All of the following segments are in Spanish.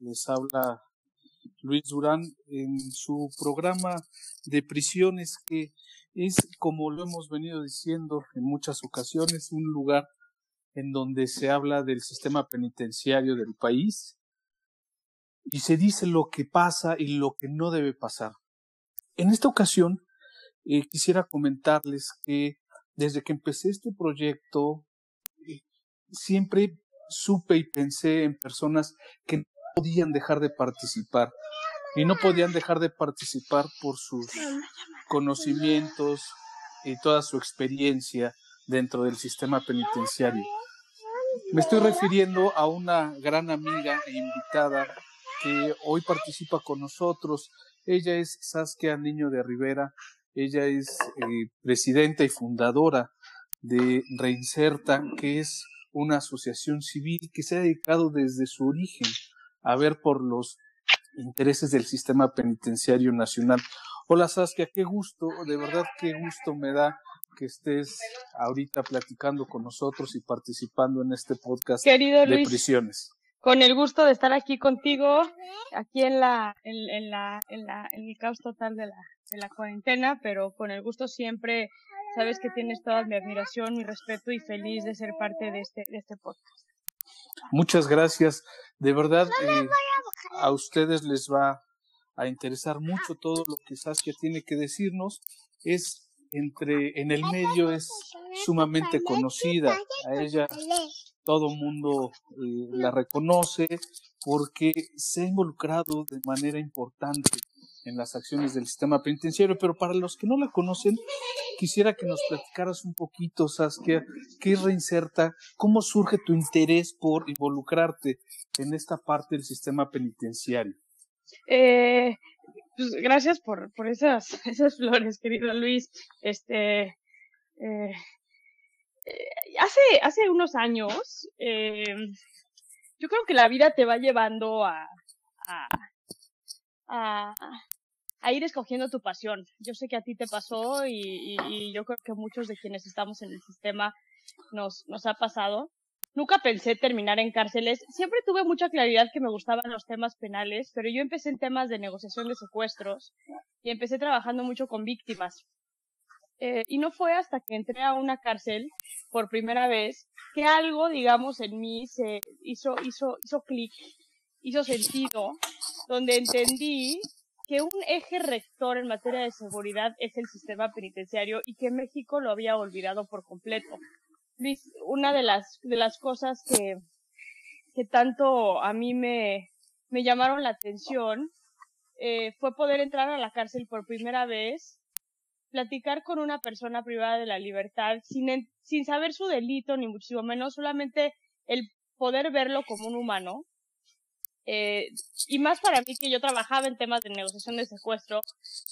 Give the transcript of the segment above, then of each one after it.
Les habla Luis Durán en su programa de prisiones que es, como lo hemos venido diciendo en muchas ocasiones, un lugar en donde se habla del sistema penitenciario del país y se dice lo que pasa y lo que no debe pasar. En esta ocasión eh, quisiera comentarles que desde que empecé este proyecto eh, siempre supe y pensé en personas que podían dejar de participar y no podían dejar de participar por sus conocimientos y toda su experiencia dentro del sistema penitenciario. Me estoy refiriendo a una gran amiga e invitada que hoy participa con nosotros. Ella es Saskia Niño de Rivera. Ella es eh, presidenta y fundadora de Reinserta, que es una asociación civil que se ha dedicado desde su origen a ver por los intereses del sistema penitenciario nacional. Hola Saskia, qué gusto, de verdad qué gusto me da que estés ahorita platicando con nosotros y participando en este podcast de prisiones. Con el gusto de estar aquí contigo, aquí en la, en, la, en la, en el caos total de la, de la cuarentena, pero con el gusto siempre, sabes que tienes toda mi admiración, mi respeto y feliz de ser parte de este, de este podcast. Muchas gracias. De verdad, eh, a ustedes les va a interesar mucho todo lo que Saskia tiene que decirnos. Es entre, en el medio es sumamente conocida. A ella todo mundo eh, la reconoce porque se ha involucrado de manera importante en las acciones del sistema penitenciario, pero para los que no la conocen, quisiera que nos platicaras un poquito, Saskia, qué reinserta, cómo surge tu interés por involucrarte en esta parte del sistema penitenciario. Eh, pues gracias por, por esas, esas flores, querido Luis. Este, eh, eh hace, hace unos años, eh, yo creo que la vida te va llevando a, a, a ir escogiendo tu pasión. Yo sé que a ti te pasó y, y, yo creo que muchos de quienes estamos en el sistema nos, nos ha pasado. Nunca pensé terminar en cárceles. Siempre tuve mucha claridad que me gustaban los temas penales, pero yo empecé en temas de negociación de secuestros y empecé trabajando mucho con víctimas. Eh, y no fue hasta que entré a una cárcel por primera vez que algo, digamos, en mí se hizo, hizo, hizo clic, hizo sentido, donde entendí que un eje rector en materia de seguridad es el sistema penitenciario y que México lo había olvidado por completo. una de las, de las cosas que, que tanto a mí me, me llamaron la atención eh, fue poder entrar a la cárcel por primera vez, platicar con una persona privada de la libertad sin, sin saber su delito, ni muchísimo menos, solamente el poder verlo como un humano, eh, y más para mí que yo trabajaba en temas de negociación de secuestro,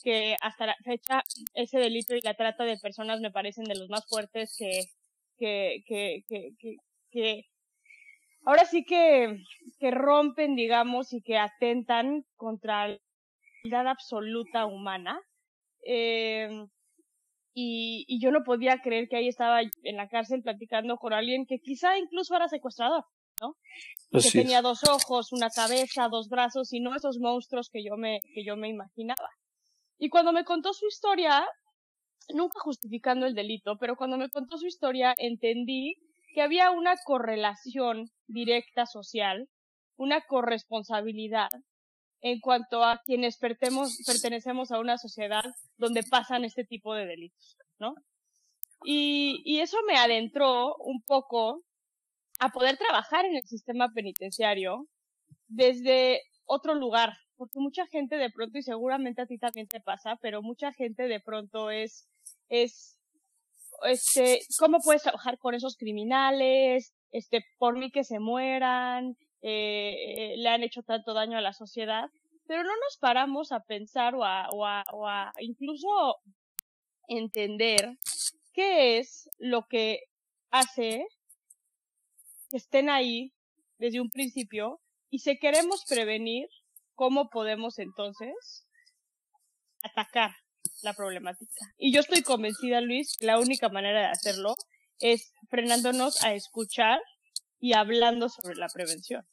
que hasta la fecha ese delito y la trata de personas me parecen de los más fuertes que, que, que, que, que, ahora sí que, que rompen, digamos, y que atentan contra la vida absoluta humana. Eh, y, y yo no podía creer que ahí estaba en la cárcel platicando con alguien que quizá incluso era secuestrador. ¿No? que tenía dos ojos, una cabeza, dos brazos y no esos monstruos que yo me, que yo me imaginaba. Y cuando me contó su historia, nunca justificando el delito, pero cuando me contó su historia entendí que había una correlación directa social, una corresponsabilidad en cuanto a quienes pertenecemos a una sociedad donde pasan este tipo de delitos, ¿no? Y, y eso me adentró un poco a poder trabajar en el sistema penitenciario desde otro lugar, porque mucha gente de pronto, y seguramente a ti también te pasa, pero mucha gente de pronto es, es, este, ¿cómo puedes trabajar con esos criminales? Este, por mí que se mueran, eh, le han hecho tanto daño a la sociedad, pero no nos paramos a pensar o a, o a, o a incluso entender qué es lo que hace que estén ahí desde un principio y si queremos prevenir, ¿cómo podemos entonces atacar la problemática? Y yo estoy convencida, Luis, que la única manera de hacerlo es frenándonos a escuchar y hablando sobre la prevención.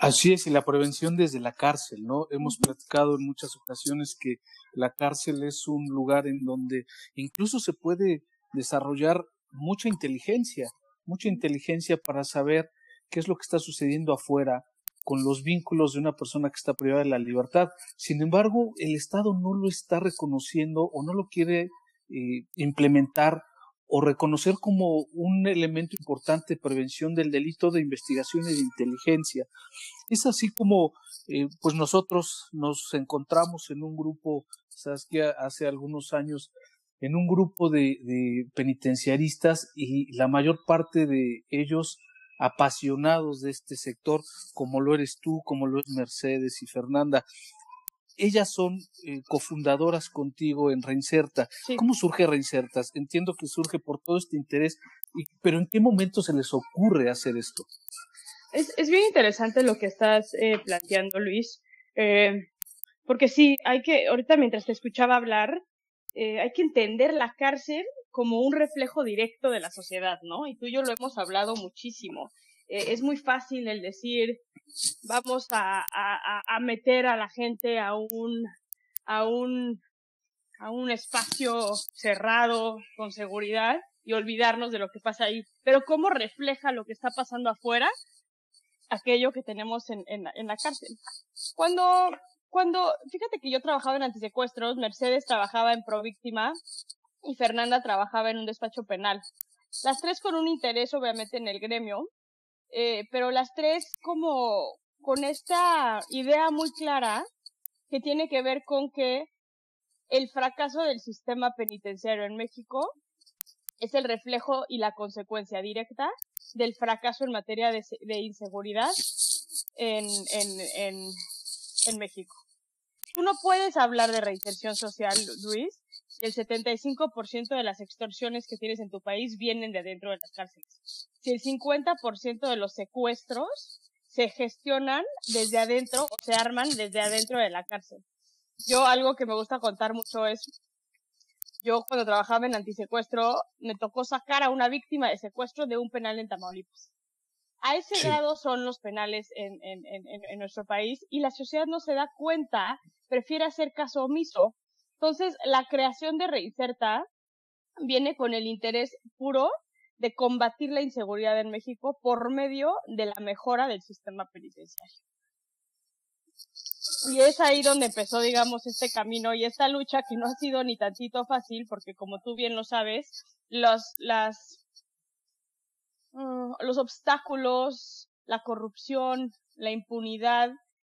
Así es, y la prevención desde la cárcel, ¿no? Hemos platicado en muchas ocasiones que la cárcel es un lugar en donde incluso se puede desarrollar mucha inteligencia, mucha inteligencia para saber qué es lo que está sucediendo afuera con los vínculos de una persona que está privada de la libertad. Sin embargo, el Estado no lo está reconociendo o no lo quiere eh, implementar o reconocer como un elemento importante de prevención del delito de investigación y de inteligencia. Es así como eh, pues nosotros nos encontramos en un grupo, que hace algunos años, en un grupo de, de penitenciaristas y la mayor parte de ellos apasionados de este sector, como lo eres tú, como lo es Mercedes y Fernanda ellas son eh, cofundadoras contigo en Reinserta. ¿Cómo surge Reinsertas? Entiendo que surge por todo este interés, pero ¿en qué momento se les ocurre hacer esto? Es, es bien interesante lo que estás eh, planteando, Luis, eh, porque sí, hay que, ahorita mientras te escuchaba hablar, eh, hay que entender la cárcel como un reflejo directo de la sociedad, ¿no? Y tú y yo lo hemos hablado muchísimo. Eh, es muy fácil el decir, vamos a, meter a la gente a un, espacio cerrado con seguridad y olvidarnos de lo que pasa ahí. Pero cómo refleja lo que está pasando afuera aquello que tenemos en, en, en la cárcel. Cuando, cuando, fíjate que yo trabajaba en antisecuestros, Mercedes trabajaba en Províctima y Fernanda trabajaba en un despacho penal. Las tres con un interés obviamente en el gremio, eh, pero las tres como con esta idea muy clara que tiene que ver con que el fracaso del sistema penitenciario en México es el reflejo y la consecuencia directa del fracaso en materia de, de inseguridad en, en, en, en México. Tú no puedes hablar de reinserción social, Luis, el 75% de las extorsiones que tienes en tu país vienen de dentro de las cárceles. Si el 50% de los secuestros se gestionan desde adentro o se arman desde adentro de la cárcel. Yo algo que me gusta contar mucho es, yo cuando trabajaba en antisecuestro, me tocó sacar a una víctima de secuestro de un penal en Tamaulipas. A ese grado son los penales en, en, en, en nuestro país y la sociedad no se da cuenta, prefiere hacer caso omiso entonces, la creación de Reinserta viene con el interés puro de combatir la inseguridad en México por medio de la mejora del sistema penitenciario. Y es ahí donde empezó, digamos, este camino y esta lucha que no ha sido ni tantito fácil, porque como tú bien lo sabes, los, las, uh, los obstáculos, la corrupción, la impunidad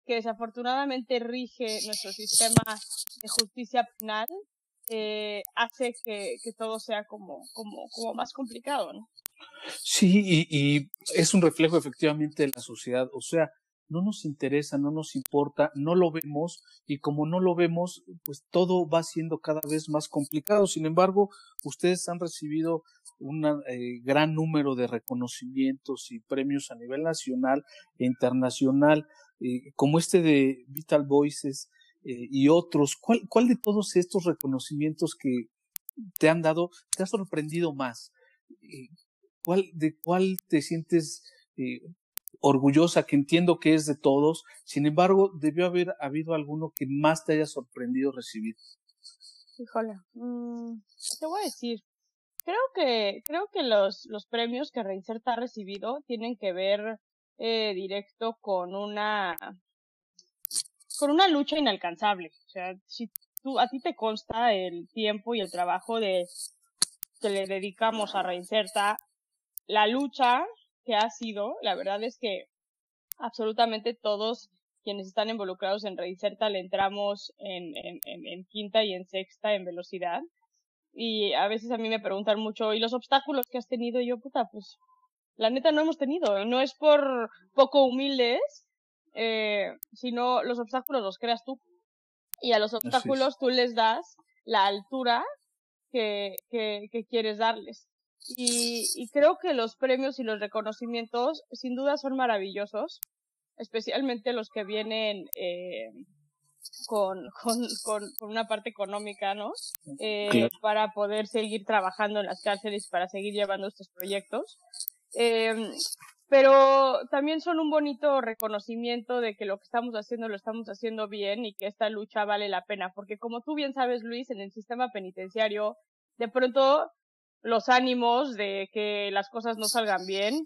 que desafortunadamente rige nuestro sistema de justicia penal, eh, hace que, que, todo sea como, como, como más complicado, ¿no? Sí, y, y es un reflejo efectivamente de la sociedad. O sea, no nos interesa, no nos importa, no lo vemos y como no lo vemos, pues todo va siendo cada vez más complicado. Sin embargo, ustedes han recibido un eh, gran número de reconocimientos y premios a nivel nacional e internacional, eh, como este de Vital Voices eh, y otros. ¿Cuál, ¿Cuál de todos estos reconocimientos que te han dado te ha sorprendido más? Eh, ¿Cuál, ¿De cuál te sientes orgullosa, que entiendo que es de todos? Sin embargo, debió haber habido alguno que más te haya sorprendido recibir. Híjole, mmm, te voy a decir, creo que, creo que los, los premios que Reinserta ha recibido tienen que ver eh, directo con una, con una lucha inalcanzable. O sea, si tú, a ti te consta el tiempo y el trabajo de, que le dedicamos a Reinserta, la lucha que ha sido, la verdad es que absolutamente todos quienes están involucrados en Reinserta le entramos en, en, en, en quinta y en sexta en velocidad y a veces a mí me preguntan mucho, ¿y los obstáculos que has tenido? Y yo, puta, pues la neta no hemos tenido. No es por poco humildes, eh, sino los obstáculos los creas tú. Y a los obstáculos tú les das la altura que, que, que quieres darles. Y, y, creo que los premios y los reconocimientos sin duda son maravillosos, especialmente los que vienen eh, con, con, con, una parte económica, ¿no? Eh, Para poder seguir trabajando en las cárceles, para seguir llevando estos proyectos. Eh, pero también son un bonito reconocimiento de que lo que estamos haciendo lo estamos haciendo bien y que esta lucha vale la pena, porque como tú bien sabes, Luis, en el sistema penitenciario, de pronto los ánimos de que las cosas no salgan bien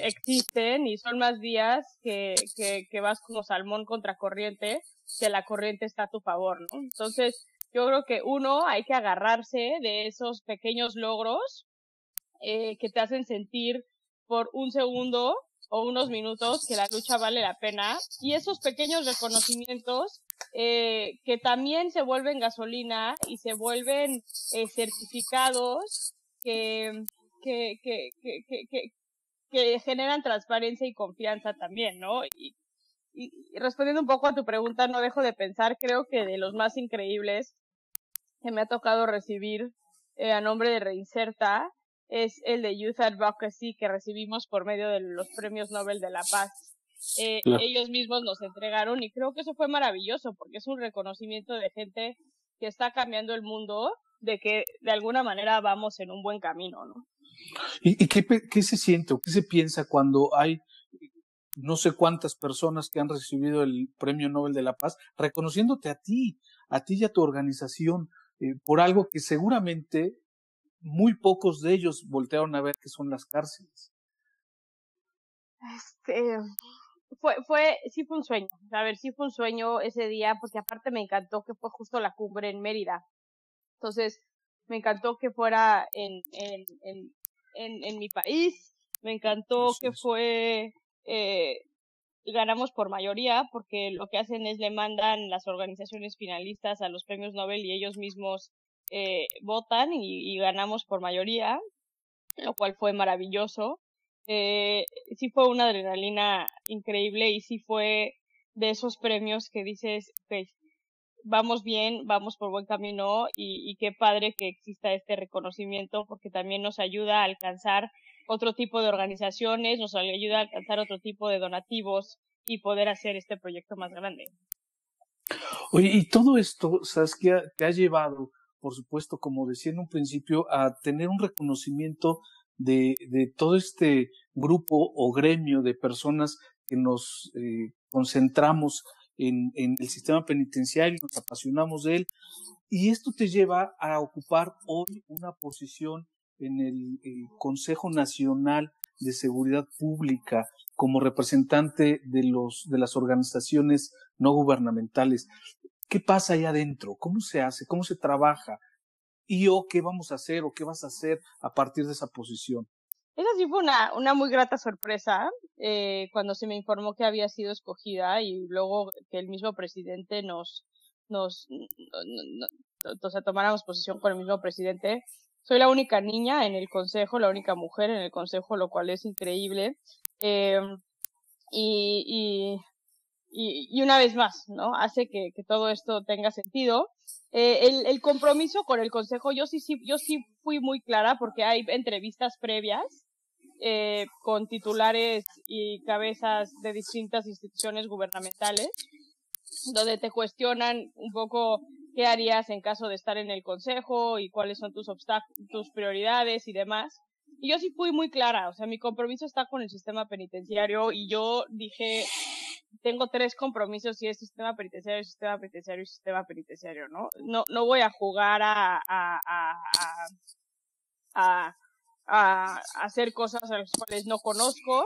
existen y son más días que, que, vas como salmón contra corriente, que la corriente está a tu favor, ¿no? Entonces, yo creo que uno, hay que agarrarse de esos pequeños logros eh, que te hacen sentir por un segundo o unos minutos que la lucha vale la pena y esos pequeños reconocimientos eh, que también se vuelven gasolina y se vuelven eh, certificados que, que, que, que, que, generan transparencia y confianza también, ¿no? Y, y, respondiendo un poco a tu pregunta, no dejo de pensar, creo que de los más increíbles que me ha tocado recibir eh, a nombre de Reinserta es el de Youth Advocacy que recibimos por medio de los premios Nobel de la Paz. Eh, Ellos mismos nos entregaron y creo que eso fue maravilloso porque es un reconocimiento de gente que está cambiando el mundo, de que de alguna manera vamos en un buen camino, ¿no? ¿Y, y qué, qué se siente o qué se piensa cuando hay no sé cuántas personas que han recibido el Premio Nobel de la Paz, reconociéndote a ti, a ti y a tu organización, eh, por algo que seguramente muy pocos de ellos voltearon a ver que son las cárceles. Este, fue, fue, sí fue un sueño, a ver, sí fue un sueño ese día, porque aparte me encantó que fue justo la cumbre en Mérida. Entonces, me encantó que fuera en, en, en, en, en mi país, me encantó que fue eh, ganamos por mayoría porque lo que hacen es le mandan las organizaciones finalistas a los premios Nobel y ellos mismos eh, votan y, ganamos por mayoría, lo cual fue maravilloso. Eh, sí fue una adrenalina increíble y sí fue de esos premios que dices, vamos bien, vamos por buen camino y, y qué padre que exista este reconocimiento porque también nos ayuda a alcanzar otro tipo de organizaciones, nos ayuda a alcanzar otro tipo de donativos y poder hacer este proyecto más grande. Oye, y todo esto, Saskia, te ha llevado, por supuesto, como decía en un principio, a tener un reconocimiento de, todo este grupo o gremio de personas que nos eh, concentramos en, el sistema penitenciario, nos apasionamos de él, y esto te lleva a ocupar hoy una posición en el, Consejo Nacional de Seguridad Pública como representante de los de las organizaciones no gubernamentales. ¿Qué pasa ahí adentro? ¿Cómo se hace? ¿Cómo se trabaja? ¿Y o qué vamos a hacer o qué vas a hacer a partir de esa posición? Esa sí fue una, una muy grata sorpresa eh, cuando se me informó que había sido escogida y luego que el mismo presidente nos, nos, o sea, tomáramos posición con el mismo presidente. Soy la única niña en el consejo, la única mujer en el consejo, lo cual es increíble. Eh, y, y, y, una vez más, ¿no? Hace que, que todo esto tenga sentido. Eh, el, el, compromiso con el consejo, yo sí, sí, yo sí fui muy clara porque hay entrevistas previas eh, con titulares y cabezas de distintas instituciones gubernamentales donde te cuestionan un poco qué harías en caso de estar en el consejo y cuáles son tus tus prioridades y demás. Y yo sí fui muy clara, o sea, mi compromiso está con el sistema penitenciario y yo dije, tengo tres compromisos y es sistema penitenciario, sistema penitenciario y sistema penitenciario, ¿no? No, no voy a jugar a, a, a, a, a hacer cosas a las cuales no conozco.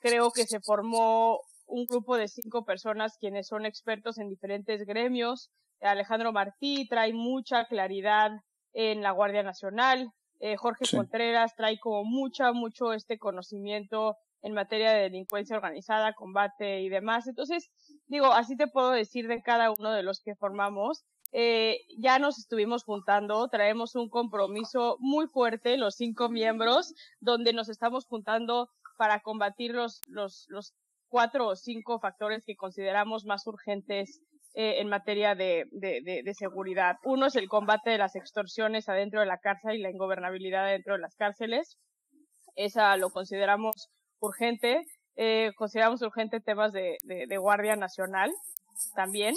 Creo que se formó un grupo de cinco personas quienes son expertos en diferentes gremios. Alejandro Martí trae mucha claridad en la Guardia Nacional. Eh, Jorge Contreras trae como mucha, mucho este conocimiento en materia de delincuencia organizada, combate y demás. Entonces, digo, así te puedo decir de cada uno de los que formamos. eh, ya nos estuvimos juntando, traemos un compromiso muy fuerte, los cinco miembros, donde nos estamos juntando para combatir los, los, los cuatro o cinco factores que consideramos más urgentes eh, en materia de, de, de, seguridad. Uno es el combate de las extorsiones adentro de la cárcel y la ingobernabilidad dentro de las cárceles. Esa lo consideramos urgente. Eh, consideramos urgente temas de, Guardia Nacional también.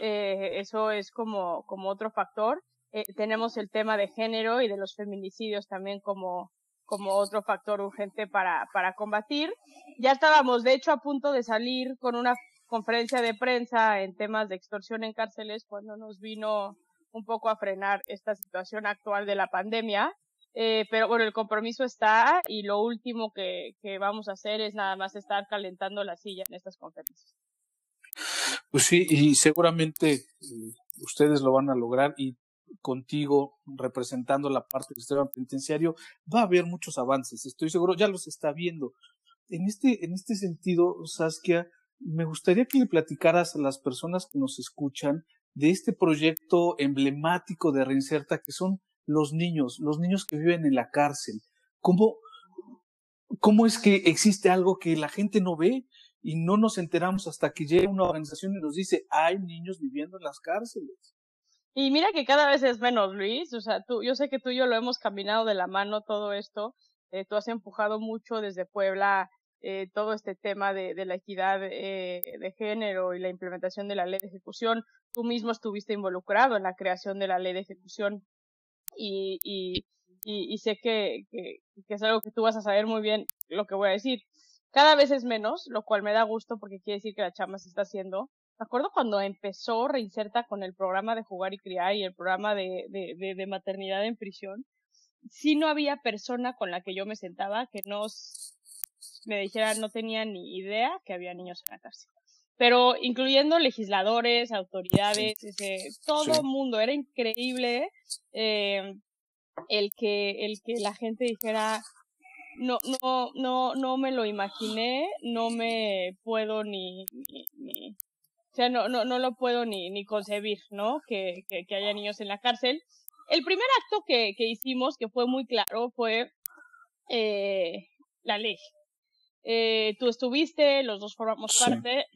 Eh, eso es como, otro factor. Eh, tenemos el tema de género y de los feminicidios también como, como otro factor urgente para, para combatir. Ya estábamos, de hecho, a punto de salir con una conferencia de prensa en temas de extorsión en cárceles cuando nos vino un poco a frenar esta situación actual de la pandemia. Eh, pero bueno, el compromiso está y lo último que, que vamos a hacer es nada más estar calentando la silla en estas conferencias. Pues sí, y seguramente eh, ustedes lo van a lograr y contigo representando la parte del sistema penitenciario va a haber muchos avances, estoy seguro, ya los está viendo. En este, en este sentido, Saskia, me gustaría que le platicaras a las personas que nos escuchan de este proyecto emblemático de Reinserta que son los niños, los niños que viven en la cárcel. ¿Cómo, cómo es que existe algo que la gente no ve y no nos enteramos hasta que llega una organización y nos dice, hay niños viviendo en las cárceles? Y mira que cada vez es menos, Luis. O sea, tú, yo sé que tú y yo lo hemos caminado de la mano todo esto. Eh, tú has empujado mucho desde Puebla eh, todo este tema de, la equidad eh, de género y la implementación de la ley de ejecución. Tú mismo estuviste involucrado en la creación de la ley de ejecución y, sé que, es algo que tú vas a saber muy bien lo que voy a decir. Cada vez es menos, lo cual me da gusto porque quiere decir que la chama se está haciendo. Me acuerdo cuando empezó Reinserta con el programa de jugar y criar y el programa de, de maternidad en prisión. Sí no había persona con la que yo me sentaba que no me dijera, no tenía ni idea que había niños en la cárcel pero incluyendo legisladores, autoridades, ese, todo el mundo. Era increíble eh, el que el que la gente dijera no no no no me lo imaginé, no me puedo ni, ni, o sea, no, no, no lo puedo ni, ni concebir, ¿no? Que, que, que haya niños en la cárcel. El primer acto que, que hicimos, que fue muy claro, fue eh, la ley. Eh, tú estuviste, los dos formamos parte,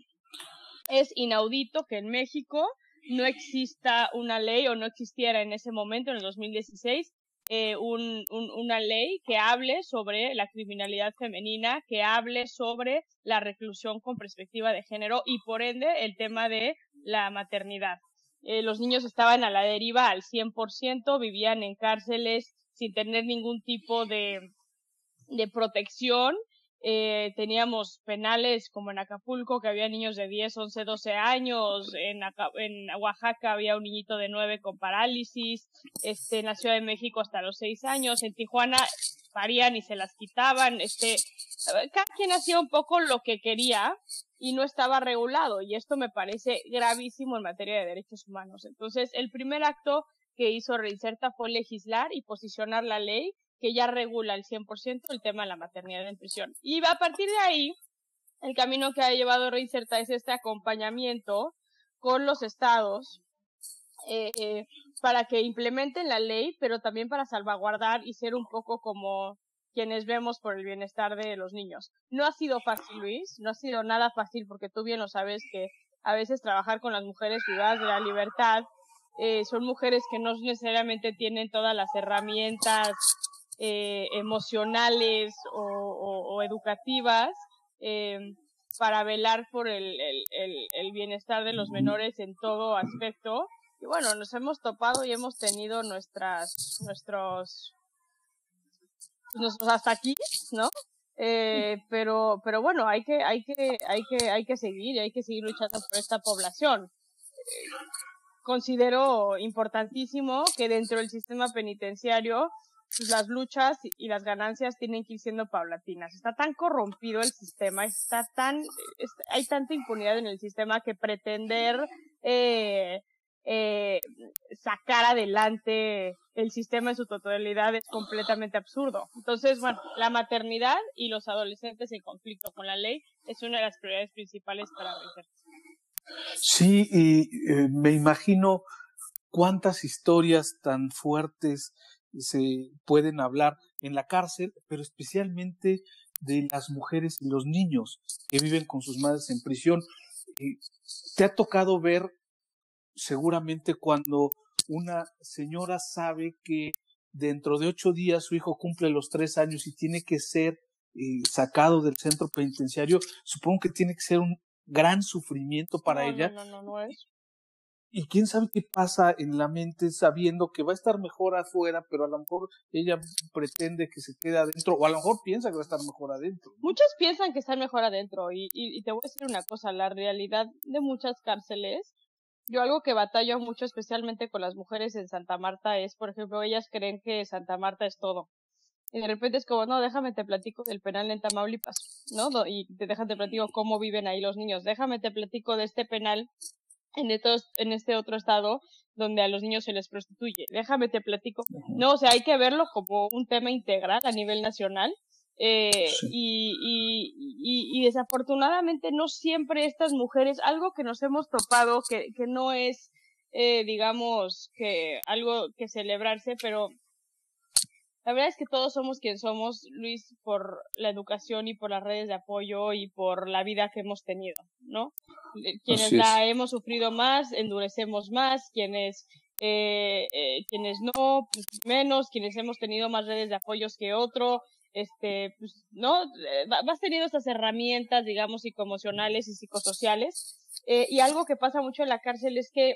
es inaudito que en México no exista una ley o no existiera en ese momento, en el 2016, eh, un, un, una ley que hable sobre la criminalidad femenina, que hable sobre la reclusión con perspectiva de género y por ende el tema de la maternidad. Eh, los niños estaban a la deriva al 100%, vivían en cárceles sin tener ningún tipo de, de protección eh, teníamos penales como en Acapulco, que había niños de 10, 11, 12 años. En, en Oaxaca había un niñito de 9 con parálisis. Este, en la Ciudad de México hasta los 6 años. En Tijuana parían y se las quitaban. Este, cada quien hacía un poco lo que quería y no estaba regulado. Y esto me parece gravísimo en materia de derechos humanos. Entonces, el primer acto que hizo Reinserta fue legislar y posicionar la ley que ya regula el 100% el tema de la maternidad en prisión. Y a partir de ahí, el camino que ha llevado Reinserta es este acompañamiento con los estados eh, eh, para que implementen la ley, pero también para salvaguardar y ser un poco como quienes vemos por el bienestar de los niños. No ha sido fácil, Luis, no ha sido nada fácil porque tú bien lo sabes que a veces trabajar con las mujeres privadas de la libertad eh, son mujeres que no necesariamente tienen todas las herramientas eh, emocionales o, o, o educativas eh, para velar por el, el, el, el, bienestar de los menores en todo aspecto. Y bueno, nos hemos topado y hemos tenido nuestras, nuestros, nuestros hasta aquí, ¿no? Eh, pero, pero bueno, hay que, hay que, hay que, hay que seguir, hay que seguir luchando por esta población. considero importantísimo que dentro del sistema penitenciario pues las luchas y las ganancias tienen que ir siendo paulatinas. Está tan corrompido el sistema, está tan, hay tanta impunidad en el sistema que pretender eh, eh, sacar adelante el sistema en su totalidad es completamente absurdo. Entonces, bueno, la maternidad y los adolescentes en conflicto con la ley es una de las prioridades principales para vencer. Sí, y eh, me imagino cuántas historias tan fuertes se pueden hablar en la cárcel, pero especialmente de las mujeres y los niños que viven con sus madres en prisión. Eh, ¿Te ha tocado ver seguramente cuando una señora sabe que dentro de ocho días su hijo cumple los tres años y tiene que ser eh, sacado del centro penitenciario, supongo que tiene que ser un gran sufrimiento para ella. No, no, no, no es. Y quién sabe qué pasa en la mente sabiendo que va a estar mejor afuera, pero a lo mejor ella pretende que se quede adentro, o a lo mejor piensa que va a estar mejor adentro. Muchos piensan que están mejor adentro, y, y, te voy a decir una cosa, la realidad de muchas cárceles, yo algo que batallo mucho, especialmente con las mujeres en Santa Marta, es, por ejemplo, ellas creen que Santa Marta es todo. Y de repente es como, no, déjame te platico del penal en Tamaulipas, ¿no? Y te te platico cómo viven ahí los niños. Déjame te platico de este penal en, estos, en este otro estado donde a los niños se les prostituye. Déjame te platico. No, o sea, hay que verlo como un tema integral a nivel nacional. Eh, y, y, y, y, desafortunadamente no siempre estas mujeres, algo que nos hemos topado, que, que no es, eh, digamos, que algo que celebrarse, pero la verdad es que todos somos quien somos, Luis, por la educación y por las redes de apoyo y por la vida que hemos tenido, ¿no? Eh, quienes la hemos sufrido más, endurecemos más, quienes, eh, eh, quienes no, pues menos, quienes hemos tenido más redes de apoyos que otro, este, pues, ¿no? Eh, vas teniendo estas herramientas, digamos, psicoemocionales y psicosociales. Eh, y algo que pasa mucho en la cárcel es que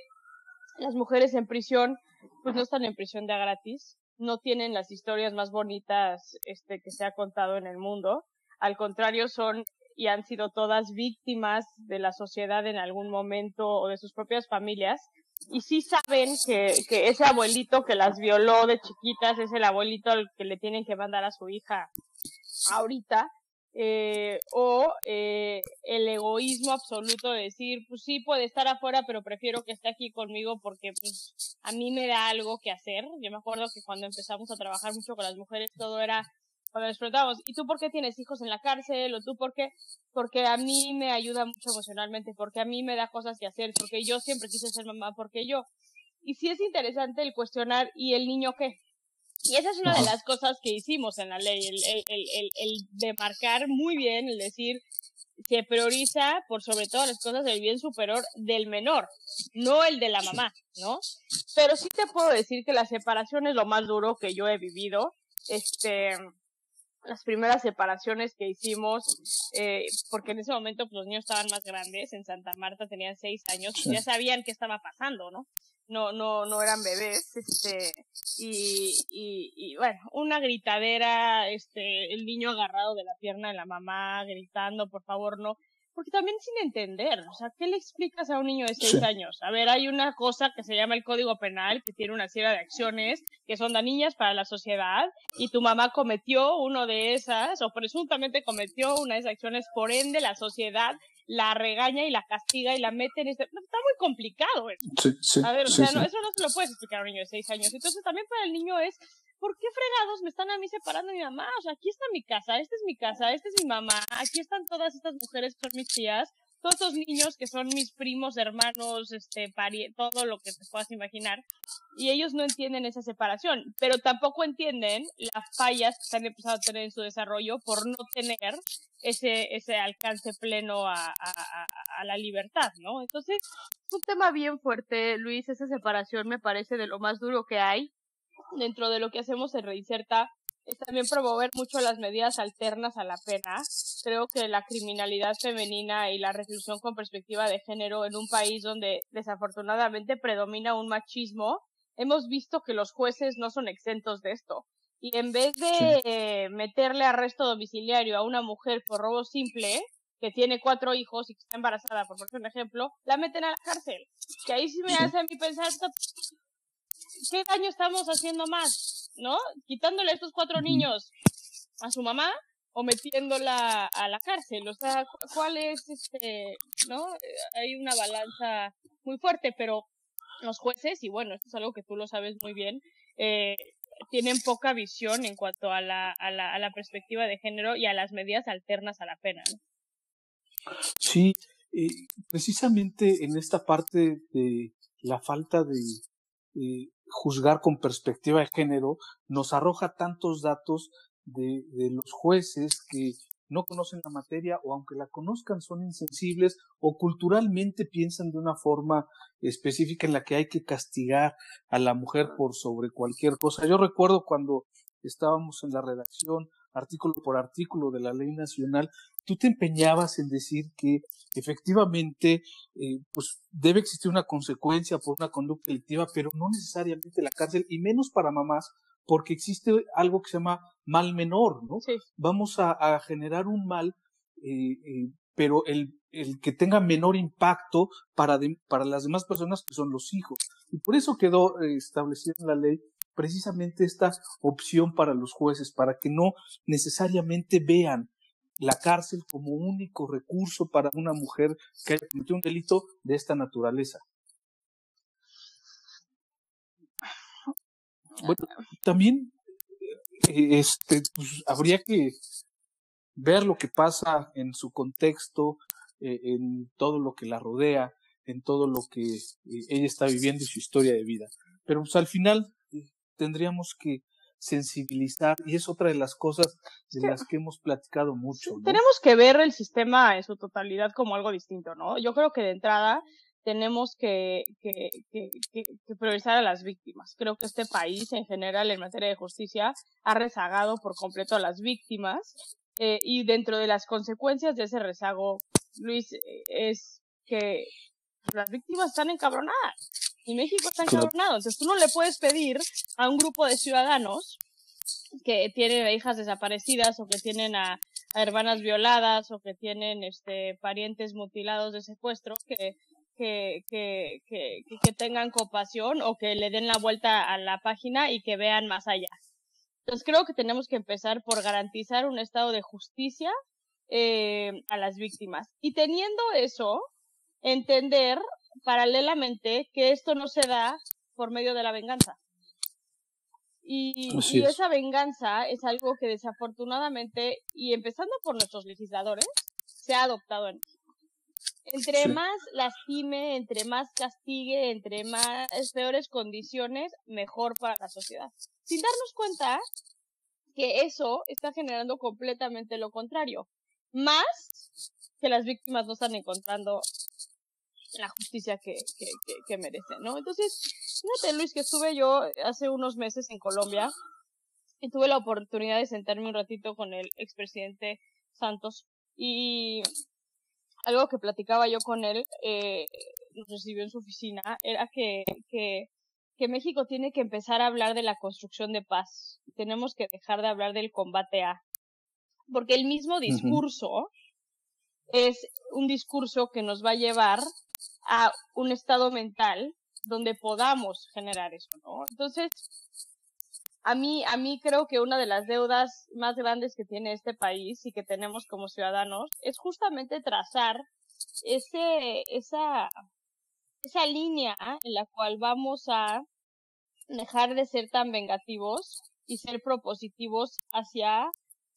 las mujeres en prisión, pues no están en prisión de gratis, no tienen las historias más bonitas este, que se ha contado en el mundo. Al contrario, son y han sido todas víctimas de la sociedad en algún momento o de sus propias familias. Y sí saben que, que ese abuelito que las violó de chiquitas es el abuelito al que le tienen que mandar a su hija ahorita. Eh, o eh, el egoísmo absoluto de decir, pues sí puede estar afuera, pero prefiero que esté aquí conmigo porque pues a mí me da algo que hacer. Yo me acuerdo que cuando empezamos a trabajar mucho con las mujeres todo era cuando les preguntábamos, ¿y tú por qué tienes hijos en la cárcel? ¿O tú por qué? Porque a mí me ayuda mucho emocionalmente, porque a mí me da cosas que hacer, porque yo siempre quise ser mamá, porque yo. Y sí es interesante el cuestionar, ¿y el niño qué? Y esa es una de las cosas que hicimos en la ley, el, el, el, el, demarcar muy bien, el decir, se prioriza por sobre todas las cosas el bien superior del menor, no el de la mamá, ¿no? Pero sí te puedo decir que la separación es lo más duro que yo he vivido. Este, las primeras separaciones que hicimos, eh, porque en ese momento pues, los niños estaban más grandes, en Santa Marta tenían seis años, y ya sabían qué estaba pasando, ¿no? No, no, no eran bebés, este, y, y, y bueno, una gritadera, este, el niño agarrado de la pierna de la mamá, gritando, por favor, no, porque también sin entender, o sea, ¿qué le explicas a un niño de seis años? A ver, hay una cosa que se llama el Código Penal, que tiene una serie de acciones que son dañinas para la sociedad, y tu mamá cometió uno de esas, o presuntamente cometió una de esas acciones, por ende la sociedad la regaña y la castiga y la mete en este... Está muy complicado eso. Sí, sí, a ver, o sea, No, eso no se lo puedes explicar a un niño de seis años. Entonces también para el niño es, ¿por qué fregados me están a mí separando de mi mamá? O sea, aquí está mi casa, esta es mi casa, esta es mi mamá, aquí están todas estas mujeres que son mis tías, todos estos niños que son mis primos, hermanos, este, todo lo que te puedas imaginar. Y ellos no entienden esa separación, pero tampoco entienden las fallas que están empezando a tener en su desarrollo por no tener ese, ese alcance pleno a, a, a la libertad, ¿no? Entonces, es un tema bien fuerte, Luis, esa separación me parece de lo más duro que hay dentro de lo que hacemos en Reinserta es también promover mucho las medidas alternas a la pena. Creo que la criminalidad femenina y la reclusión con perspectiva de género en un país donde desafortunadamente predomina un machismo, hemos visto que los jueces no son exentos de esto. Y en vez de meterle arresto domiciliario a una mujer por robo simple, que tiene cuatro hijos y que está embarazada, por ejemplo, la meten a la cárcel. Que ahí sí me hace a mí pensar, ¿qué daño estamos haciendo más? ¿No? Quitándole a estos cuatro niños a su mamá o metiéndola a la cárcel. O sea, ¿cuál es este, no? Hay una balanza muy fuerte, pero los jueces, y bueno, esto es algo que tú lo sabes muy bien, eh, tienen poca visión en cuanto a la, a la, a la perspectiva de género y a las medidas alternas a la pena. ¿no? Sí, eh, precisamente en esta parte de la falta de eh, juzgar con perspectiva de género, nos arroja tantos datos de, de los jueces que no conocen la materia o aunque la conozcan son insensibles o culturalmente piensan de una forma específica en la que hay que castigar a la mujer por sobre cualquier cosa. Yo recuerdo cuando estábamos en la redacción artículo por artículo de la ley nacional, tú te empeñabas en decir que efectivamente eh, pues debe existir una consecuencia por una conducta delictiva, pero no necesariamente la cárcel y menos para mamás porque existe algo que se llama mal menor, ¿no? Vamos a, generar un mal, eh, eh, pero el, el que tenga menor impacto para, para las demás personas que son los hijos. Y por eso quedó establecido en la ley precisamente esta opción para los jueces, para que no necesariamente vean la cárcel como único recurso para una mujer que haya cometido un delito de esta naturaleza. Bueno, también eh, este, pues, habría que ver lo que pasa en su contexto, eh, en todo lo que la rodea, en todo lo que eh, ella está viviendo y su historia de vida. Pero pues, al final tendríamos que sensibilizar y es otra de las cosas de las que hemos platicado mucho. Tenemos que ver el sistema en su totalidad como algo distinto, ¿no? Yo creo que de entrada tenemos que, que, que, que, priorizar a las víctimas. Creo que este país en general en materia de justicia ha rezagado por completo a las víctimas eh, y dentro de las consecuencias de ese rezago, Luis, eh, es que las víctimas están encabronadas y México está encabronado. Entonces tú no le puedes pedir a un grupo de ciudadanos que tienen a hijas desaparecidas o que tienen a, hermanas violadas o que tienen este parientes mutilados de secuestro que que, que, que, que tengan compasión o que le den la vuelta a la página y que vean más allá. Entonces creo que tenemos que empezar por garantizar un estado de justicia eh, a las víctimas. Y teniendo eso, entender paralelamente que esto no se da por medio de la venganza. Y, y esa venganza es algo que desafortunadamente, y empezando por nuestros legisladores, se ha adoptado en Entre más lastime, entre más castigue, entre más peores condiciones, mejor para la sociedad. Sin darnos cuenta que eso está generando completamente lo contrario. Más que las víctimas no están encontrando la justicia que, que, que, merecen, ¿no? Entonces, fíjate Luis que estuve yo hace unos meses en Colombia y tuve la oportunidad de sentarme un ratito con el expresidente Santos y algo que platicaba yo con él, eh, nos recibió en su oficina, era que, que, que México tiene que empezar a hablar de la construcción de paz. Tenemos que dejar de hablar del combate a. Porque el mismo discurso es un discurso que nos va a llevar a un estado mental donde podamos generar eso, ¿no? Entonces, a mí, a mí creo que una de las deudas más grandes que tiene este país y que tenemos como ciudadanos es justamente trazar ese, esa, esa línea en la cual vamos a dejar de ser tan vengativos y ser propositivos hacia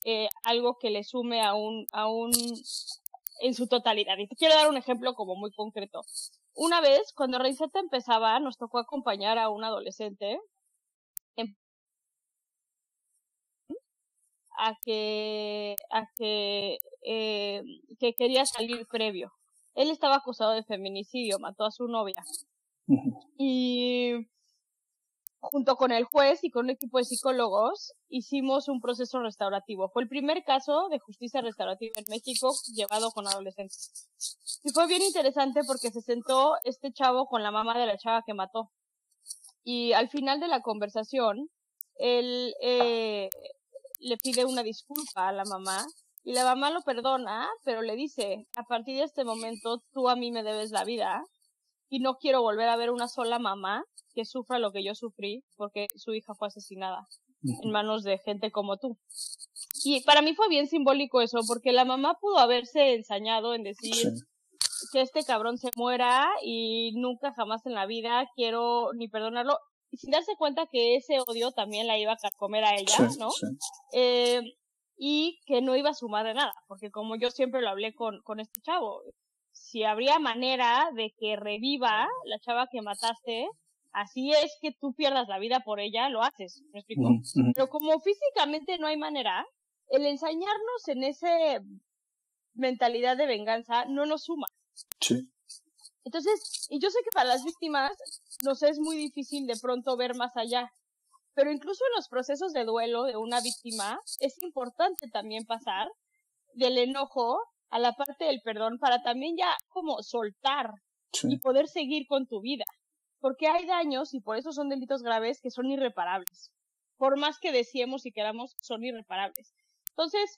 eh, algo que le sume a un, a un, en su totalidad. Y te quiero dar un ejemplo como muy concreto. Una vez, cuando Reiseta empezaba, nos tocó acompañar a un adolescente a que, a que, eh, que quería salir previo. Él estaba acusado de feminicidio, mató a su novia. Y junto con el juez y con un equipo de psicólogos, hicimos un proceso restaurativo. Fue el primer caso de justicia restaurativa en México llevado con adolescentes. Y fue bien interesante porque se sentó este chavo con la mamá de la chava que mató. Y al final de la conversación, él eh, le pide una disculpa a la mamá y la mamá lo perdona, pero le dice, a partir de este momento tú a mí me debes la vida y no quiero volver a ver una sola mamá que sufra lo que yo sufrí porque su hija fue asesinada en manos de gente como tú. Y para mí fue bien simbólico eso, porque la mamá pudo haberse ensañado en decir que este cabrón se muera y nunca jamás en la vida quiero ni perdonarlo, y sin darse cuenta que ese odio también la iba a comer a ella, ¿no? Eh, y que no iba a sumar de nada, porque como yo siempre lo hablé con, con este chavo, si habría manera de que reviva la chava que mataste, así es que tú pierdas la vida por ella, lo haces, ¿me explico? Pero como físicamente no hay manera, el ensañarnos en esa mentalidad de venganza no nos suma. Sí. Entonces, y yo sé que para las víctimas nos es muy difícil de pronto ver más allá, pero incluso en los procesos de duelo de una víctima es importante también pasar del enojo a la parte del perdón para también ya como soltar y poder seguir con tu vida. Porque hay daños y por eso son delitos graves que son irreparables. Por más que deseemos y queramos, son irreparables. Entonces,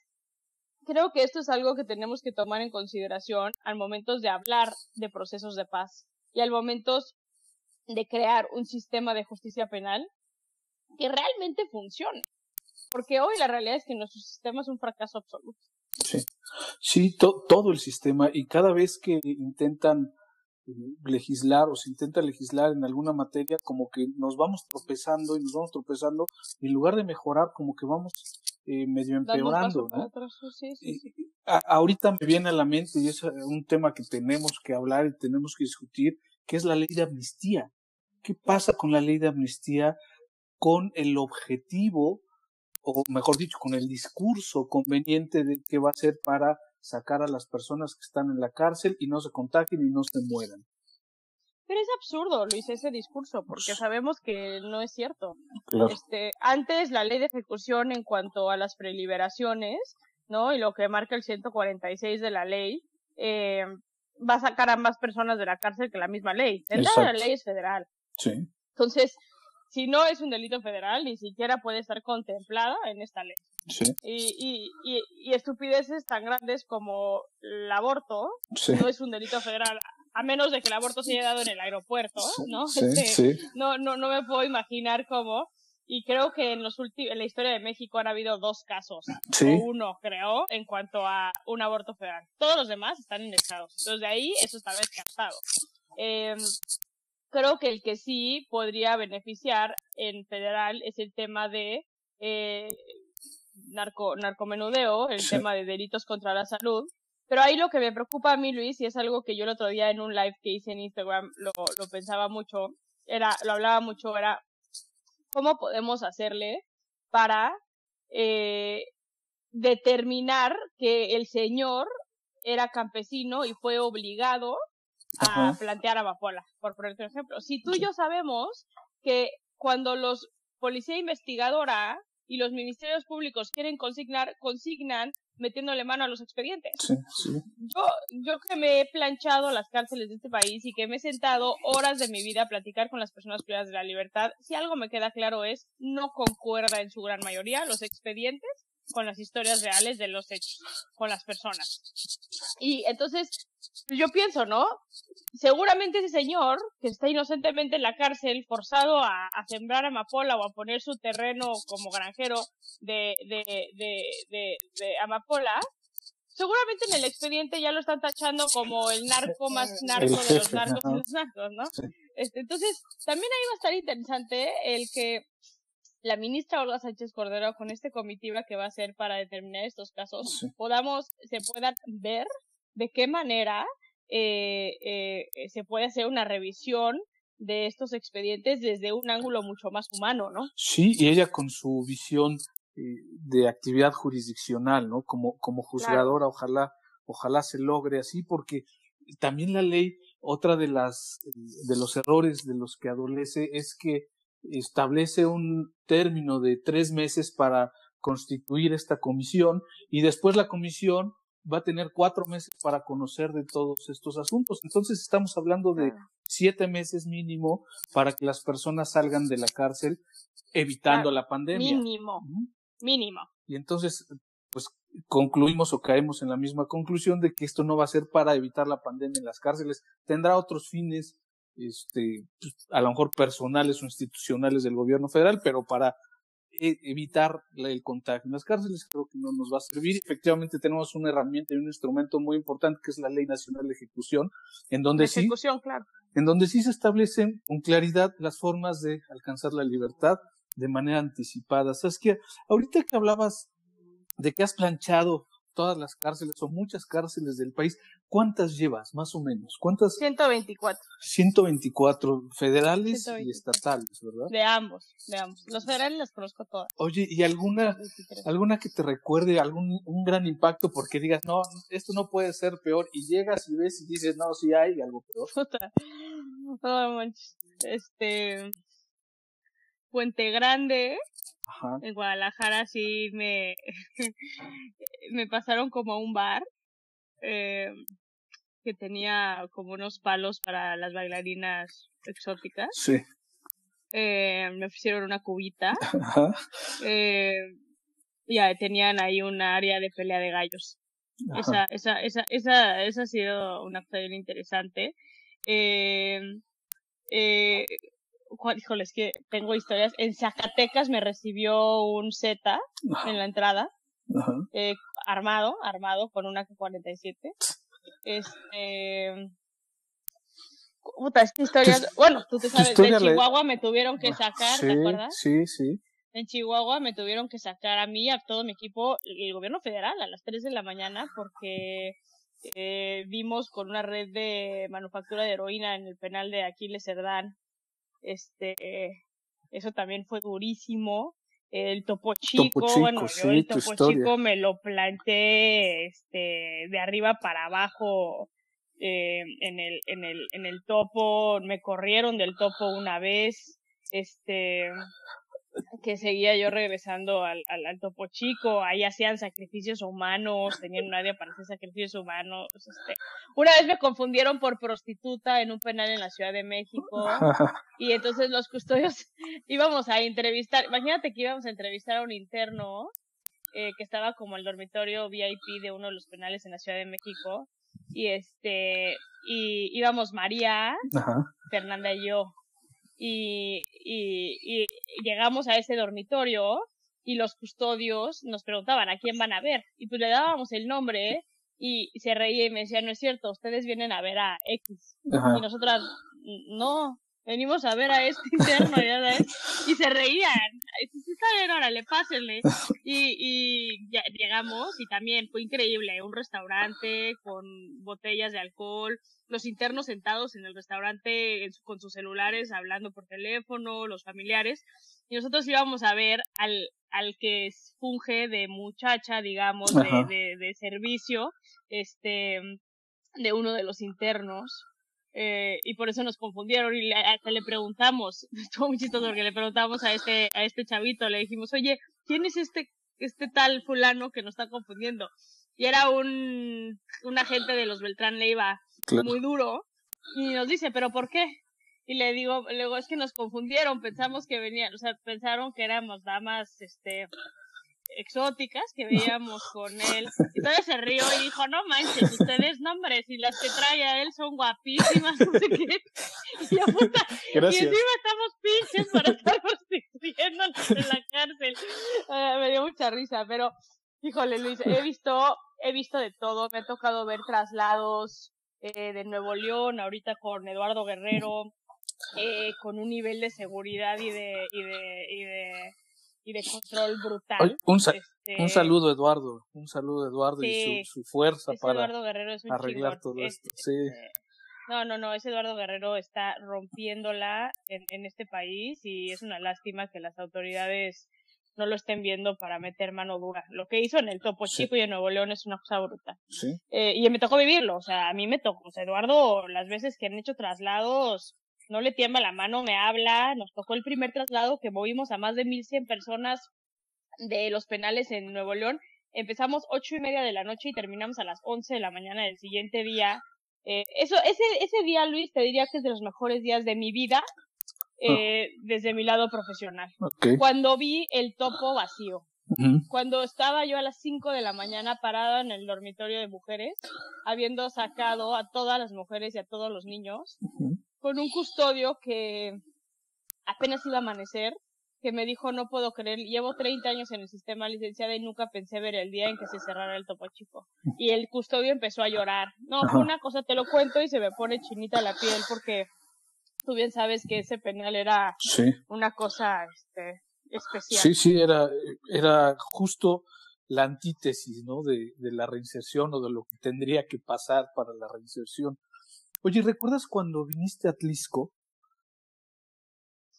creo que esto es algo que tenemos que tomar en consideración al momento de hablar de procesos de paz y al momento de crear un sistema de justicia penal que realmente funcione. Porque hoy la realidad es que nuestro sistema es un fracaso absoluto. Sí, sí todo el sistema y cada vez que intentan eh, legislar o se intenta legislar en alguna materia, como que nos vamos tropezando y nos vamos tropezando, y en lugar de mejorar, como que vamos eh, medio empeorando. ahorita me viene a la mente, y es eh, un tema que tenemos que hablar y tenemos que discutir, que es la ley de amnistía. ¿Qué pasa con la ley de amnistía? Con el objetivo o mejor dicho, con el discurso conveniente de que va a ser para sacar a las personas que están en la cárcel y no se contagien y no se mueran. Pero es absurdo, Luis, ese discurso, porque sabemos que no es cierto. Este, antes la ley de ejecución en cuanto a las preliberaciones, ¿no? Y lo que marca el 146 de la ley, eh, va a sacar a más personas de la cárcel que la misma ley. la ley es federal. Sí. Entonces, si no es un delito federal, ni siquiera puede estar contemplada en esta ley. Sí. Y, y, y, estupideces tan grandes como el aborto no es un delito federal, a menos de que el aborto se haya dado en el aeropuerto, ¿no? Sí, este, No, no, no me puedo imaginar cómo. Y creo que en los en la historia de México han habido dos casos, o uno creo, en cuanto a un aborto federal. Todos los demás están indexados. Entonces de ahí eso está descartado. Eh, creo que el que sí podría beneficiar en federal es el tema de eh, narco, narcomenudeo, el tema de delitos contra la salud. Pero ahí lo que me preocupa a mí, Luis, y es algo que yo el otro día en un live que hice en Instagram lo, lo pensaba mucho, era, lo hablaba mucho, era cómo podemos hacerle para eh, determinar que el señor era campesino y fue obligado a plantear Amapola, por poner un ejemplo. Si tú y yo sabemos que cuando los policía investigadora y los ministerios públicos quieren consignar, consignan metiéndole mano a los expedientes. Yo, yo que me he planchado las cárceles de este país y que me he sentado horas de mi vida a platicar con las personas privadas de la libertad, si algo me queda claro es, no concuerda en su gran mayoría los expedientes con las historias reales de los hechos, con las personas. Y entonces, yo pienso, ¿no? Seguramente ese señor, que está inocentemente en la cárcel, forzado a, sembrar amapola o a poner su terreno como granjero de, de, de, de, de amapola, seguramente en el expediente ya lo están tachando como el narco más narco de los narcos y los narcos, ¿no? Este, entonces, también ahí va a estar interesante el que la ministra Olga Sánchez Cordero con este comitiva que va a hacer para determinar estos casos podamos se puedan ver de qué manera eh, eh, se puede hacer una revisión de estos expedientes desde un ángulo mucho más humano, ¿no? Sí, y ella con su visión eh, de actividad jurisdiccional, ¿no? Como, como juzgadora, ojalá, ojalá se logre así, porque también la ley, otra de las, de los errores de los que adolece es que establece un término de tres meses para constituir esta comisión y después la comisión va a tener cuatro meses para conocer de todos estos asuntos. Entonces estamos hablando de siete meses mínimo para que las personas salgan de la cárcel evitando la pandemia. Mínimo, mínimo. Y entonces, pues concluimos o caemos en la misma conclusión de que esto no va a ser para evitar la pandemia en las cárceles, tendrá otros fines este, pues, a lo mejor personales o institucionales del gobierno federal, pero para e, evitar el contagio en las cárceles creo que no nos va a servir. Efectivamente tenemos una herramienta y un instrumento muy importante que es la Ley Nacional de Ejecución, en donde ejecución, sí, claro. en donde sí se establecen con claridad las formas de alcanzar la libertad de manera anticipada. Que ahorita que hablabas de que has planchado todas las cárceles o muchas cárceles del país, ¿cuántas llevas más o menos? ¿Cuántas? 124. 124 federales y estatales, ¿verdad? De ambos, de ambos. Los federales las conozco todas. Oye, ¿y alguna, alguna que te recuerde algún un gran impacto porque digas, no, esto no puede ser peor y llegas y ves y dices, no, sí hay algo peor? No manches. Este, Puente Grande, en Guadalajara sí me, me pasaron como a un bar eh, que tenía como unos palos para las bailarinas exóticas. Sí. Eh, me ofrecieron una cubita. Eh, ya tenían ahí un área de pelea de gallos. Esa, esa, esa, esa, esa ha sido una cosa bien interesante. Eh, eh, híjole, es que tengo historias. En Zacatecas me recibió un Z en la entrada, eh, armado, armado con una K-47. Este. Puta, esta historia. Bueno, tú te sabes, de Chihuahua me tuvieron que sacar, ¿te acuerdas? Sí, sí. En Chihuahua me tuvieron que sacar a mí, a todo mi equipo, el gobierno federal a las 3 de la mañana porque eh, vimos con una red de manufactura de heroína en el penal de Aquiles Cerdán este, eso también fue durísimo. El Topo Chico, bueno, yo el Topo Chico me lo planté, este, de arriba para abajo, eh, en el, en el, en el topo, me corrieron del topo una vez, este, que seguía yo regresando al, al, al, Topo Chico, ahí hacían sacrificios humanos, tenían un área para hacer sacrificios humanos. Este. Una vez me confundieron por prostituta en un penal en la Ciudad de México y entonces los custodios íbamos a entrevistar, imagínate que íbamos a entrevistar a un interno eh, que estaba como el dormitorio VIP de uno de los penales en la Ciudad de México y este y íbamos María, Fernanda y yo y, y, y llegamos a ese dormitorio y los custodios nos preguntaban a quién van a ver y pues le dábamos el nombre y se reía y me decía no es cierto ustedes vienen a ver a X y nosotras no venimos a ver a este interno y se reían. Si está bien órale pásenle y, y ya, llegamos y también fue increíble un restaurante con botellas de alcohol los internos sentados en el restaurante con sus celulares hablando por teléfono, los familiares, y nosotros íbamos a ver al, al que funge de muchacha, digamos, de, de, servicio, este, de uno de los internos, eh, y por eso nos confundieron y hasta le preguntamos, estuvo muy chistoso porque le preguntamos a este, a este chavito, le dijimos, oye, ¿quién es este, este tal fulano que nos está confundiendo? Y era un, un agente de los Beltrán Leiva, muy duro, y nos dice, ¿pero por qué? Y le digo, luego es que nos confundieron, pensamos que venían, o sea, pensaron que éramos damas, este, exóticas que veíamos con él. Y todavía se rió y dijo, no manches, ustedes nombres y las que trae a él son guapísimas, no sé qué. Y yo, puta, y encima estamos pinches para estar prostituyéndonos en la cárcel. Uh, me dio mucha risa, pero, híjole Luis, he visto, he visto de todo, me ha tocado ver traslados, eh, de Nuevo León, ahorita con Eduardo Guerrero, eh, con un nivel de seguridad y de, y de, y de, y de control brutal. un, este un, saludo Eduardo, un saludo Eduardo y su, su fuerza para arreglar todo esto. Sí. Este, no, no, no, ese Eduardo Guerrero está rompiéndola en, en este país y es una lástima que las autoridades no lo estén viendo para meter mano dura. Lo que hizo en el Topo Chico y en Nuevo León es una cosa brutal. Sí. Eh, y me tocó vivirlo, o sea, a mí me tocó, o sea, Eduardo, las veces que han hecho traslados, no le tiembla la mano, me habla, nos tocó el primer traslado que movimos a más de 1100 personas de los penales en Nuevo León. Empezamos ocho y media de la noche y terminamos a las once de la mañana del siguiente día. Eh, eso, ese, ese día, Luis, te diría que es de los mejores días de mi vida, Ah. eh, desde mi lado profesional. Cuando vi el topo vacío. Cuando estaba yo a las 5 de la mañana parada en el dormitorio de mujeres, habiendo sacado a todas las mujeres y a todos los niños, con un custodio que apenas iba a amanecer, que me dijo, no puedo creer, llevo 30 años en el sistema licenciada y nunca pensé ver el día en que se cerrara el topo chico. Y el custodio empezó a llorar. No, fue una cosa, te lo cuento y se me pone chinita la piel porque tú bien sabes que ese penal era una cosa este, especial. Sí, sí, era, era justo la antítesis, ¿no? De, de la reinserción o de lo que tendría que pasar para la reinserción. Oye, ¿recuerdas cuando viniste a Tlisco?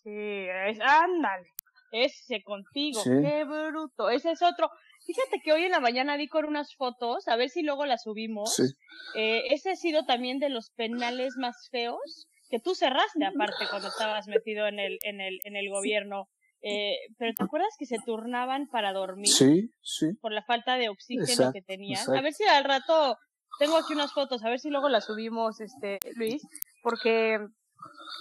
Sí, es, ándale, ese contigo, qué bruto, ese es otro. Fíjate que hoy en la mañana vi con unas fotos, a ver si luego las subimos. Sí. Eh, ese ha sido también de los penales más feos que tú cerraste aparte cuando estabas metido en el, en el, en el gobierno. Eh, pero ¿te acuerdas que se turnaban para dormir? Sí, sí. Por la falta de oxígeno que tenían. A ver si al rato, tengo aquí unas fotos, a ver si luego las subimos, este, Luis, porque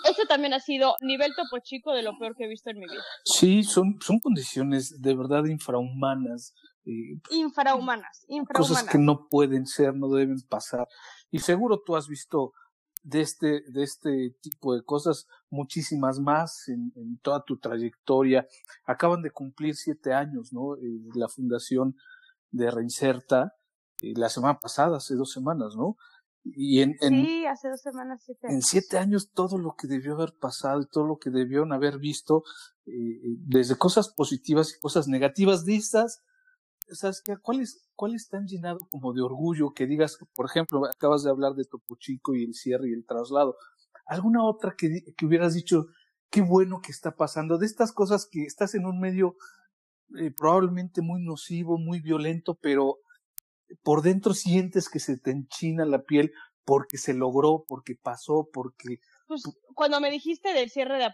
eso también ha sido nivel topo chico de lo peor que he visto en mi vida. Sí, son, son condiciones de verdad infrahumanas. Eh, infrahumanas, infrahumanas. Cosas que no pueden ser, no deben pasar. Y seguro tú has visto de este, de este tipo de cosas, muchísimas más en, en toda tu trayectoria. Acaban de cumplir siete años, ¿no? Eh, la fundación de Reinserta, eh, la semana pasada, hace dos semanas, ¿no? Y en, en, sí, hace dos semanas, siete años. En siete años todo lo que debió haber pasado y todo lo que debieron haber visto, eh, desde cosas positivas y cosas negativas de estas, ¿sabes qué? ¿Cuáles, ¿Cuáles están llenado como de orgullo que digas, por ejemplo, acabas de hablar de Topo Chico y el cierre y el traslado? ¿Alguna otra que, que hubieras dicho, qué bueno que está pasando? De estas cosas que estás en un medio eh, probablemente muy nocivo, muy violento, pero por dentro sientes que se te enchina la piel porque se logró, porque pasó, porque... Pues cuando me dijiste del cierre de,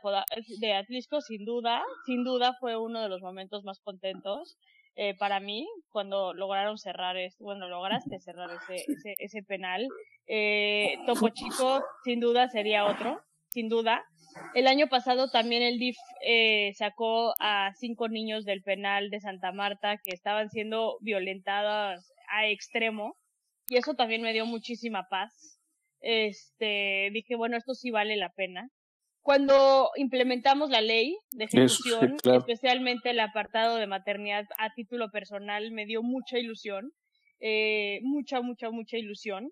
de Atlisco, sin duda, sin duda fue uno de los momentos más contentos eh, para mí, cuando lograron cerrar, este, bueno, lograste cerrar ese, ese, ese penal, eh, Topo Chico sin duda sería otro, sin duda. El año pasado también el DIF eh, sacó a cinco niños del penal de Santa Marta que estaban siendo violentados a extremo y eso también me dio muchísima paz. Este, dije, bueno, esto sí vale la pena cuando implementamos la ley de ejecución, especialmente el apartado de maternidad a título personal, me dio mucha ilusión, eh, mucha, mucha, mucha ilusión.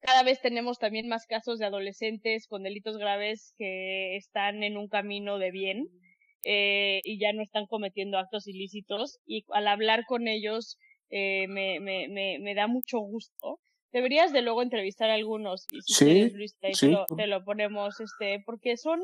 Cada vez tenemos también más casos de adolescentes con delitos graves que están en un camino de bien eh, y ya no están cometiendo actos ilícitos y al hablar con ellos eh, me, me, me, me da mucho gusto deberías de luego entrevistar a algunos y si sí, quieres, Luis, te, lo, ponemos este porque son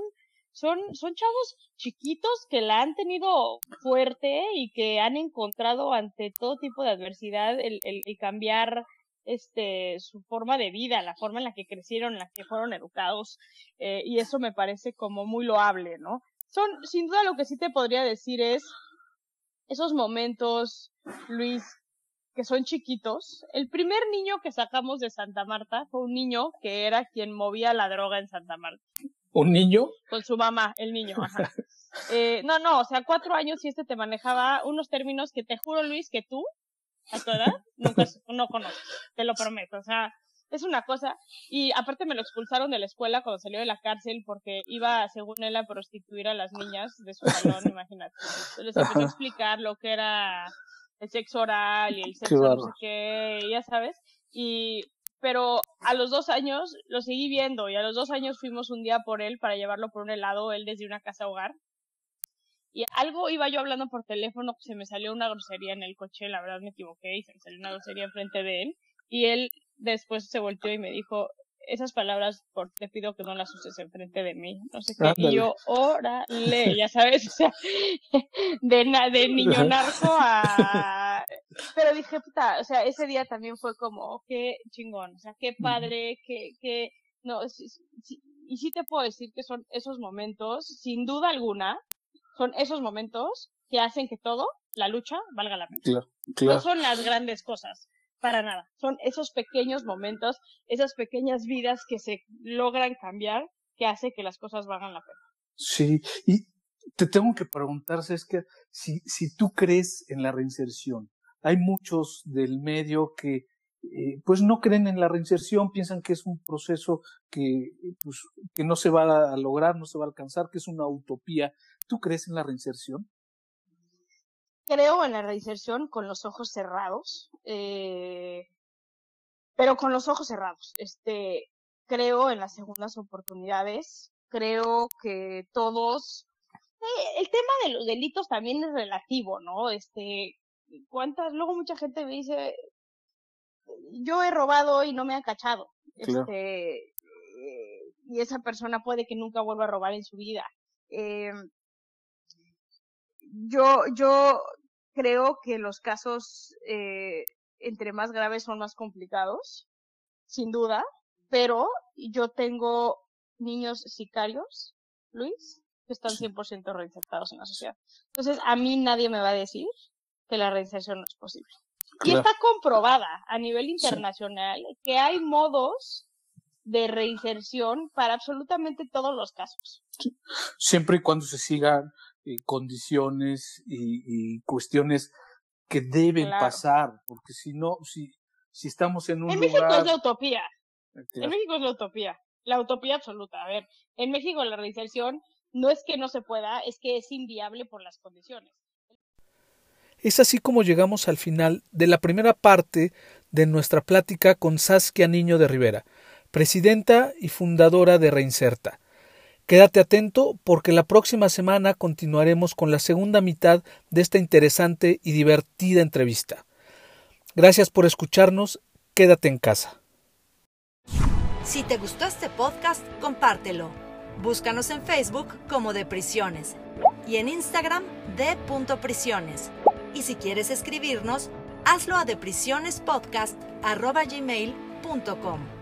son son chavos chiquitos que la han tenido fuerte y que han encontrado ante todo tipo de adversidad el, el, cambiar este su forma de vida, la forma en la que crecieron, en la que fueron educados eh, y eso me parece como muy loable, ¿no? Son sin duda lo que sí te podría decir es esos momentos, Luis, que son chiquitos. El primer niño que sacamos de Santa Marta fue un niño que era quien movía la droga en Santa Marta. ¿Un niño? Con su mamá, el niño, ajá. eh, no, no, o sea, cuatro años y este te manejaba unos términos que te juro, Luis, que tú, a tu edad, nunca no conoces. Te lo prometo. O sea, es una cosa. Y aparte me lo expulsaron de la escuela cuando salió de la cárcel porque iba, según él, a prostituir a las niñas de su salón, imagínate. Entonces les empezó a explicar lo que era el sexo oral y el sexo no sé qué, ya sabes. Y, pero a los dos años lo seguí viendo y a los dos años fuimos un día por él para llevarlo por un helado, él desde una casa hogar. Y algo iba yo hablando por teléfono, se me salió una grosería en el coche, la verdad me equivoqué y se me salió una grosería enfrente de él. Y él después se volteó y me dijo, esas palabras por, te pido que no las uses enfrente de mí, no sé qué. Y yo, órale, ya sabes, o sea, de, de niño narco a... Pero dije, puta, o sea, ese día también fue como, qué chingón, o sea, qué padre, qué, qué, no, y sí te puedo decir que son esos momentos, sin duda alguna, son esos momentos que hacen que todo, la lucha, valga la pena. Claro, claro. No son las grandes cosas, para nada. Son esos pequeños momentos, esas pequeñas vidas que se logran cambiar que hace que las cosas valgan la pena. Sí, y te tengo que preguntar, es que si, si tú crees en la reinserción, hay muchos del medio que eh, pues no creen en la reinserción, piensan que es un proceso que, pues, que no se va a lograr, no se va a alcanzar, que es una utopía. ¿Tú crees en la reinserción? creo en la reinserción con los ojos cerrados, eh, pero con los ojos cerrados. Este, creo en las segundas oportunidades, creo que todos, eh, el tema de los delitos también es relativo, ¿no? Este, cuántas, luego mucha gente me dice, yo he robado y no me han cachado. Este, eh, y esa persona puede que nunca vuelva a robar en su vida. Eh, yo, yo creo que los casos eh, entre más graves son más complicados, sin duda, pero yo tengo niños sicarios, Luis, que están 100% reinsertados en la sociedad. Entonces, a mí nadie me va a decir que la reinserción no es posible. Y está comprobada a nivel internacional que hay modos de reinserción para absolutamente todos los casos. Siempre y cuando se sigan eh, condiciones y, cuestiones que deben pasar, porque si no, si, si estamos en un en México es la utopía. En México es la utopía, la utopía absoluta. A ver, en México la reinserción no es que no se pueda, es que es inviable por las condiciones. Es así como llegamos al final de la primera parte de nuestra plática con Saskia Niño de Rivera, presidenta y fundadora de Reinserta. Quédate atento porque la próxima semana continuaremos con la segunda mitad de esta interesante y divertida entrevista. Gracias por escucharnos, quédate en casa. Si te gustó este podcast, compártelo. Búscanos en Facebook como de Prisiones y en Instagram de. Y si quieres escribirnos, hazlo a deprisionespodcast.gmail.com.